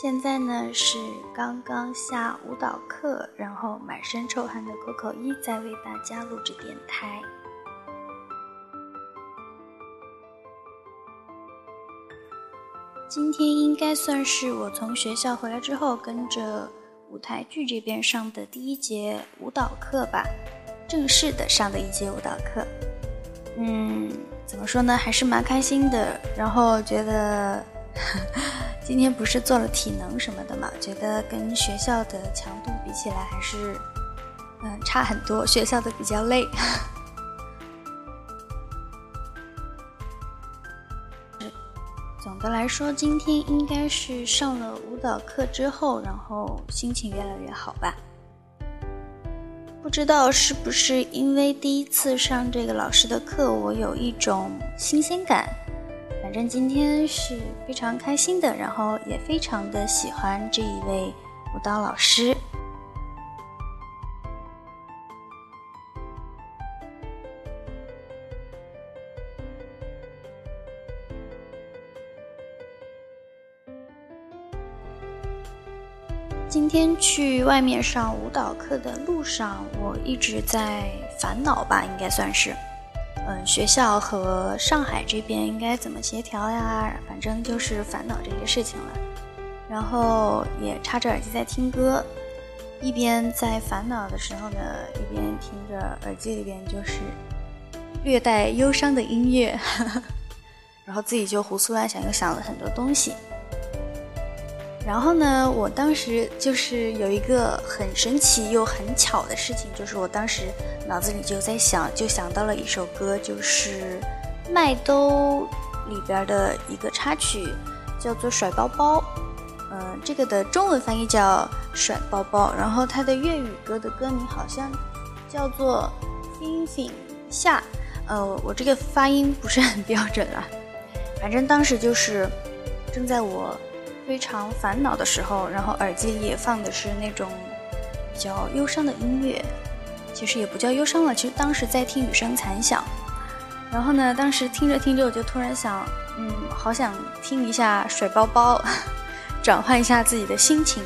现在呢是刚刚下舞蹈课，然后满身臭汗的口口一在为大家录制电台。今天应该算是我从学校回来之后跟着舞台剧这边上的第一节舞蹈课吧，正式的上的一节舞蹈课。嗯，怎么说呢，还是蛮开心的，然后觉得。今天不是做了体能什么的嘛？觉得跟学校的强度比起来，还是嗯差很多。学校的比较累。总的来说，今天应该是上了舞蹈课之后，然后心情越来越好吧。不知道是不是因为第一次上这个老师的课，我有一种新鲜感。反正今天是非常开心的，然后也非常的喜欢这一位舞蹈老师。今天去外面上舞蹈课的路上，我一直在烦恼吧，应该算是。嗯，学校和上海这边应该怎么协调呀？反正就是烦恼这些事情了。然后也插着耳机在听歌，一边在烦恼的时候呢，一边听着耳机里边就是略带忧伤的音乐，然后自己就胡思乱想，又想了很多东西。然后呢，我当时就是有一个很神奇又很巧的事情，就是我当时脑子里就在想，就想到了一首歌，就是《麦兜》里边的一个插曲，叫做《甩包包》。嗯，这个的中文翻译叫《甩包包》，然后它的粤语歌的歌名好像叫做《fin fin 下》。呃，我这个发音不是很标准啊，反正当时就是正在我。非常烦恼的时候，然后耳机里也放的是那种比较忧伤的音乐，其实也不叫忧伤了，其实当时在听雨声残响。然后呢，当时听着听着，我就突然想，嗯，好想听一下甩包包，转换一下自己的心情。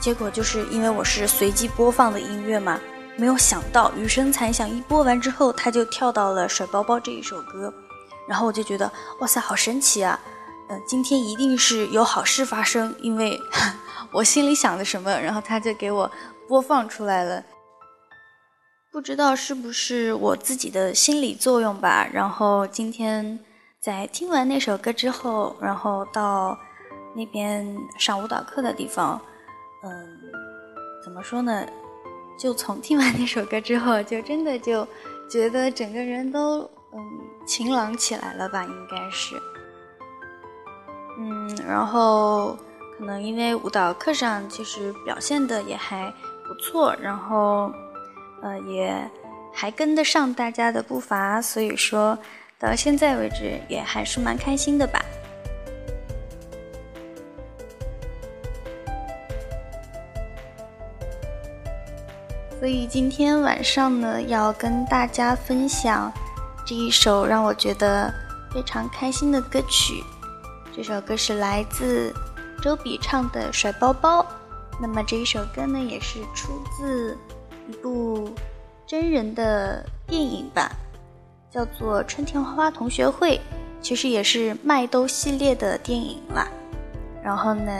结果就是因为我是随机播放的音乐嘛，没有想到雨声残响一播完之后，它就跳到了甩包包这一首歌，然后我就觉得，哇塞，好神奇啊！嗯，今天一定是有好事发生，因为 我心里想的什么，然后他就给我播放出来了。不知道是不是我自己的心理作用吧。然后今天在听完那首歌之后，然后到那边上舞蹈课的地方，嗯，怎么说呢？就从听完那首歌之后，就真的就觉得整个人都嗯晴朗起来了吧，应该是。然后可能因为舞蹈课上其实表现的也还不错，然后呃也还跟得上大家的步伐，所以说到现在为止也还是蛮开心的吧。所以今天晚上呢，要跟大家分享这一首让我觉得非常开心的歌曲。这首歌是来自周笔畅的《甩包包》，那么这一首歌呢，也是出自一部真人的电影吧，叫做《春天花花同学会》，其实也是麦兜系列的电影啦。然后呢，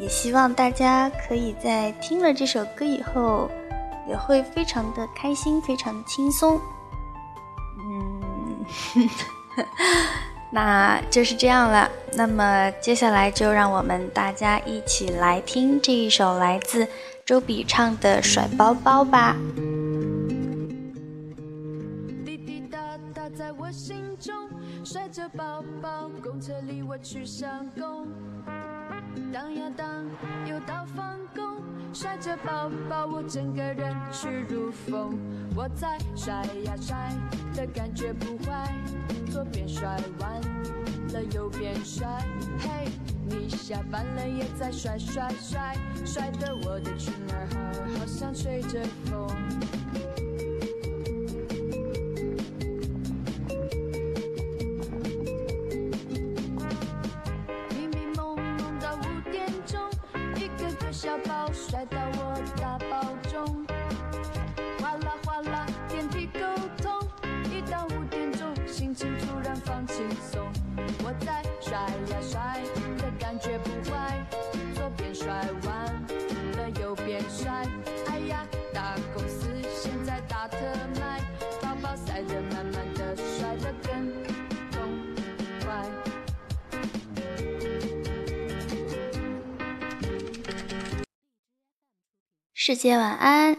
也希望大家可以在听了这首歌以后，也会非常的开心，非常的轻松。嗯。那就是这样了。那么接下来就让我们大家一起来听这一首来自周笔畅的《甩包包》吧。滴滴答答在我心中，甩着包包，公车里我去上工。当呀当，又到放工，甩着包包，我整个人去如风。我在甩呀甩的感觉不坏，左边甩完了右边甩，嘿，你下班了也在甩甩甩，甩得我的裙儿好像吹着风。小包摔到我大包中，哗啦哗啦，电梯沟通。一到五点钟，心情突然放轻松。我在甩呀甩的感觉世界晚安。